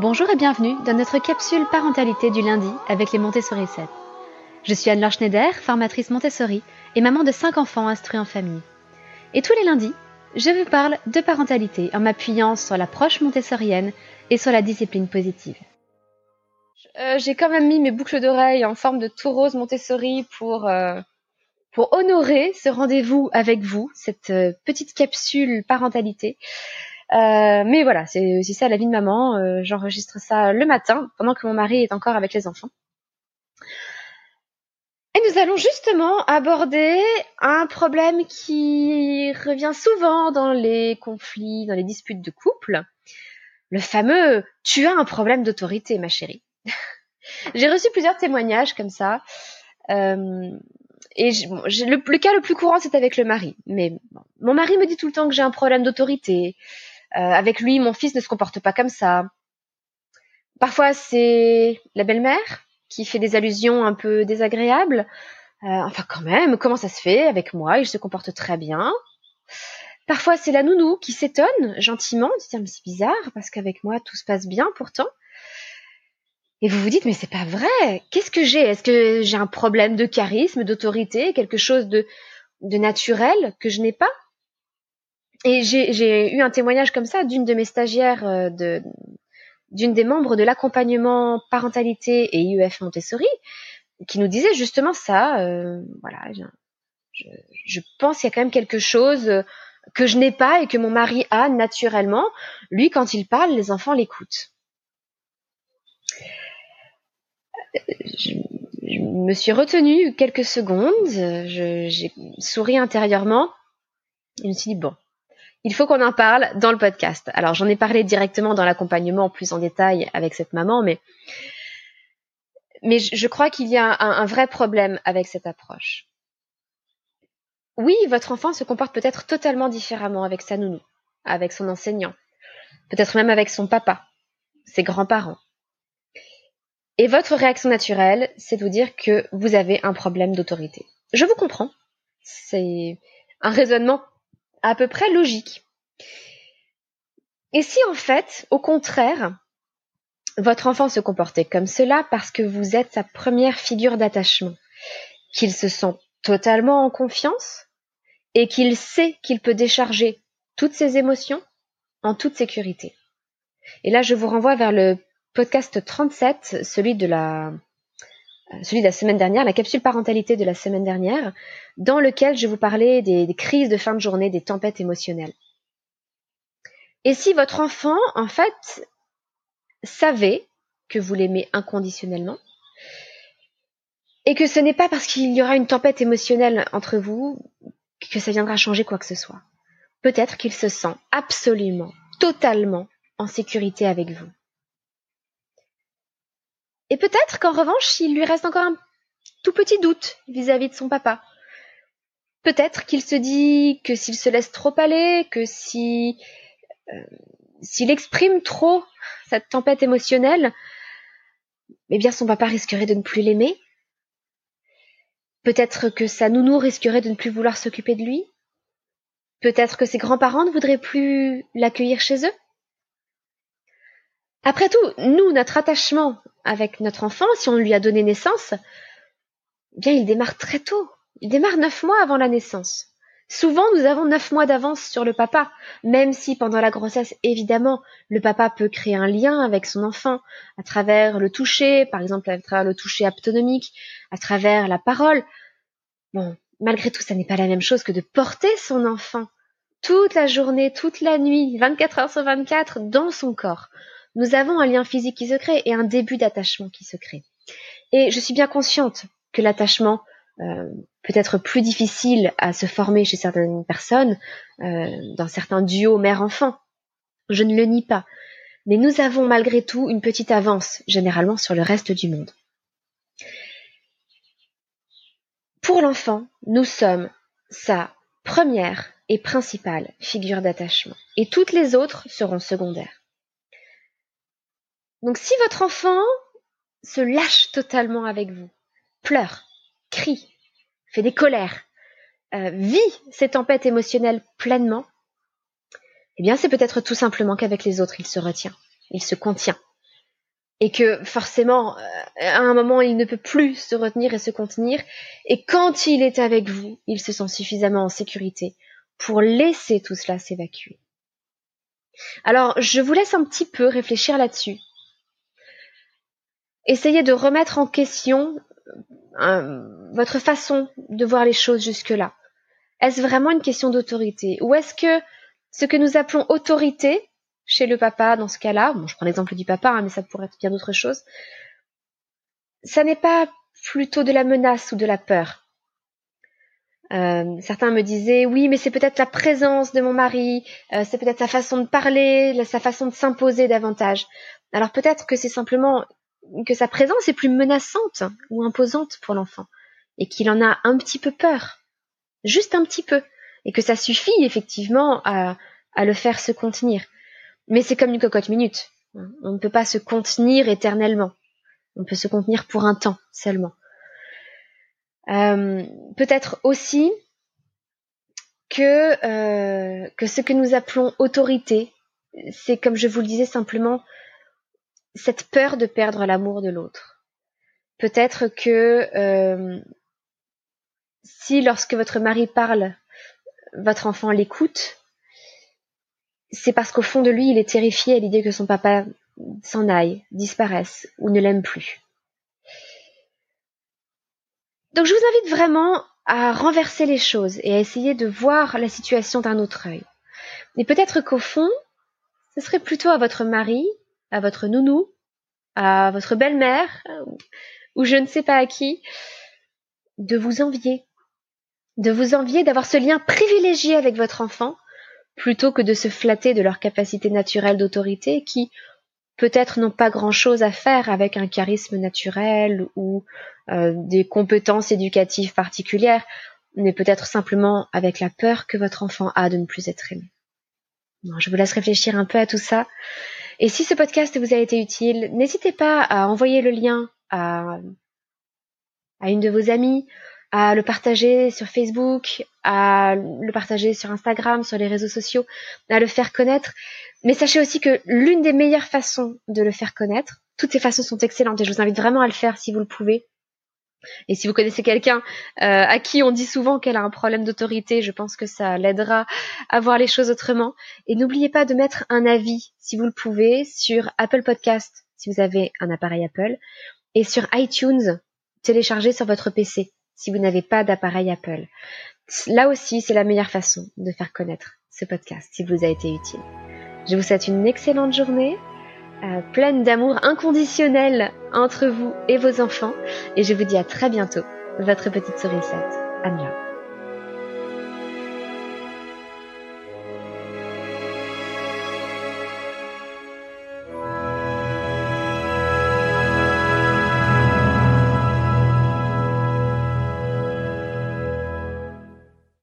Bonjour et bienvenue dans notre capsule parentalité du lundi avec les Montessori 7. Je suis Anne-Laure Schneider, formatrice Montessori et maman de 5 enfants instruits en famille. Et tous les lundis, je vous parle de parentalité en m'appuyant sur l'approche montessorienne et sur la discipline positive. Euh, j'ai quand même mis mes boucles d'oreilles en forme de tout rose Montessori pour, euh, pour honorer ce rendez-vous avec vous, cette euh, petite capsule parentalité. Euh, mais voilà, c'est aussi ça la vie de maman. Euh, j'enregistre ça le matin, pendant que mon mari est encore avec les enfants. Et nous allons justement aborder un problème qui revient souvent dans les conflits, dans les disputes de couple. Le fameux tu as un problème d'autorité, ma chérie. J'ai reçu plusieurs témoignages comme ça. Euh, et le, le, cas le plus courant, c'est avec le mari. Mais bon, mon mari me dit tout le temps que j'ai un problème d'autorité. Euh, avec lui, mon fils ne se comporte pas comme ça. Parfois, c'est la belle-mère qui fait des allusions un peu désagréables. Euh, enfin, quand même, comment ça se fait avec moi? Il se comporte très bien. Parfois, c'est la nounou qui s'étonne gentiment, de dire mais c'est bizarre parce qu'avec moi tout se passe bien pourtant. Et vous vous dites mais c'est pas vrai. Qu'est-ce que j'ai? Est-ce que j'ai un problème de charisme, d'autorité, quelque chose de naturel que je n'ai pas? Et j'ai eu un témoignage comme ça d'une de mes stagiaires, euh, de, d'une des membres de l'accompagnement parentalité et IEF Montessori, qui nous disait justement ça. Euh, voilà, je, je, pense qu'il y a quand même quelque chose que je n'ai pas et que mon mari a naturellement. Lui, quand il parle, les enfants l'écoutent. Je, je, me suis retenue quelques secondes, j'ai souri intérieurement et je me suis dit bon, il faut qu'on en parle dans le podcast. Alors j'en ai parlé directement dans l'accompagnement plus en détail avec cette maman, mais je crois qu'il y a un, un, vrai problème avec cette approche. Oui, votre enfant se comporte peut-être totalement différemment avec sa nounou, avec son enseignant, peut-être même avec son papa, ses grands-parents. Et votre réaction naturelle, c'est de vous dire que vous avez un problème d'autorité. Je vous comprends. C'est un raisonnement à peu près logique. Et si en fait, au contraire, votre enfant se comportait comme cela parce que vous êtes sa première figure d'attachement, qu'il se sent totalement en confiance et qu'il sait qu'il peut décharger toutes ses émotions en toute sécurité. Et là, je vous renvoie vers le podcast 37, celui de la celui de la semaine dernière, la capsule parentalité de la semaine dernière, dans lequel je vous parlais des, crises de fin de journée, des tempêtes émotionnelles. Et si votre enfant, en fait, savait que vous l'aimez inconditionnellement, et que ce n'est pas parce qu'il y aura une tempête émotionnelle entre vous que ça viendra changer quoi que ce soit. Peut-être qu'il se sent absolument, totalement en sécurité avec vous. Et peut-être qu'en revanche, il lui reste encore un tout petit doute vis-à-vis de son papa. Peut-être qu'il se dit que s'il se laisse trop aller, que si euh, s'il exprime trop cette tempête émotionnelle, eh bien son papa risquerait de ne plus l'aimer. Peut-être que sa nounou risquerait de ne plus vouloir s'occuper de lui. Peut-être que ses grands-parents ne voudraient plus l'accueillir chez eux. Après tout, nous, notre attachement avec notre enfant, si on lui a donné naissance, eh bien, il démarre très tôt. Il démarre neuf mois avant la naissance. Souvent, nous avons neuf mois d'avance sur le papa, même si pendant la grossesse, évidemment, le papa peut créer un lien avec son enfant à travers le toucher, par exemple à travers le toucher aptonomique, à travers la parole. Bon, malgré tout, ça n'est pas la même chose que de porter son enfant toute la journée, toute la nuit, 24 heures sur 24 dans son corps nous avons un lien physique qui se crée et un début d'attachement qui se crée. Et je suis bien consciente que l'attachement euh, peut être plus difficile à se former chez certaines personnes, euh, dans certains duos mère-enfant. Je ne le nie pas. Mais nous avons malgré tout une petite avance, généralement, sur le reste du monde. Pour l'enfant, nous sommes sa première et principale figure d'attachement. Et toutes les autres seront secondaires. Donc si votre enfant se lâche totalement avec vous, pleure, crie, fait des colères, euh, vit ces tempêtes émotionnelles pleinement, eh bien c'est peut-être tout simplement qu'avec les autres il se retient, il se contient, et que forcément, euh, à un moment, il ne peut plus se retenir et se contenir, et quand il est avec vous, il se sent suffisamment en sécurité pour laisser tout cela s'évacuer. Alors, je vous laisse un petit peu réfléchir là-dessus. Essayez de remettre en question euh, votre façon de voir les choses jusque-là. Est-ce vraiment une question d'autorité? Ou est-ce que ce que nous appelons autorité chez le papa dans ce cas-là, bon, je prends l'exemple du papa, hein, mais ça pourrait être bien d'autres choses, ça n'est pas plutôt de la menace ou de la peur. Euh, certains me disaient oui, mais c'est peut-être la présence de mon mari, euh, c'est peut-être sa façon de parler, sa façon de s'imposer davantage. Alors peut-être que c'est simplement que sa présence est plus menaçante ou imposante pour l'enfant et qu'il en a un petit peu peur, juste un petit peu, et que ça suffit effectivement à, le faire se contenir. Mais c'est comme une cocotte minute. On ne peut pas se contenir éternellement. On peut se contenir pour un temps seulement. Euh, peut-être aussi euh, que ce que nous appelons autorité, c'est comme je vous le disais simplement cette peur de perdre l'amour de l'autre. Peut-être que euh, si lorsque votre mari parle, votre enfant l'écoute, c'est parce qu'au fond de lui, il est terrifié à l'idée que son papa s'en aille, disparaisse ou ne l'aime plus. Donc je vous invite vraiment à renverser les choses et à essayer de voir la situation d'un autre œil. Et peut-être qu'au fond, ce serait plutôt à votre mari à votre nounou, à votre belle-mère, ou je ne sais pas à qui, de vous envier. De vous envier d'avoir ce lien privilégié avec votre enfant, plutôt que de se flatter de leur capacité naturelle d'autorité qui, peut-être, n'ont pas grand-chose à faire avec un charisme naturel ou euh, des compétences éducatives particulières, mais peut-être simplement avec la peur que votre enfant a de ne plus être aimé. je vous laisse réfléchir un peu à tout ça. Et si ce podcast vous a été utile, n'hésitez pas à envoyer le lien à, une de vos amies, à le partager sur Facebook, à le partager sur Instagram, sur les réseaux sociaux, à le faire connaître. Mais sachez aussi que l'une des meilleures façons de le faire connaître, toutes ces façons sont excellentes et je vous invite vraiment à le faire si vous le pouvez, et si vous connaissez quelqu'un euh, à qui on dit souvent qu'elle a un problème d'autorité, je pense que ça l'aidera à voir les choses autrement. Et n'oubliez pas de mettre un avis, si vous le pouvez, sur Apple Podcast, si vous avez un appareil Apple, et sur iTunes, téléchargé sur votre PC, si vous n'avez pas d'appareil Apple. Là aussi, c'est la meilleure façon de faire connaître ce podcast, s'il vous a été utile. Je vous souhaite une excellente journée euh, pleine d'amour inconditionnel entre vous et vos enfants. Et je vous dis à très bientôt, votre petite sourisette, Anna.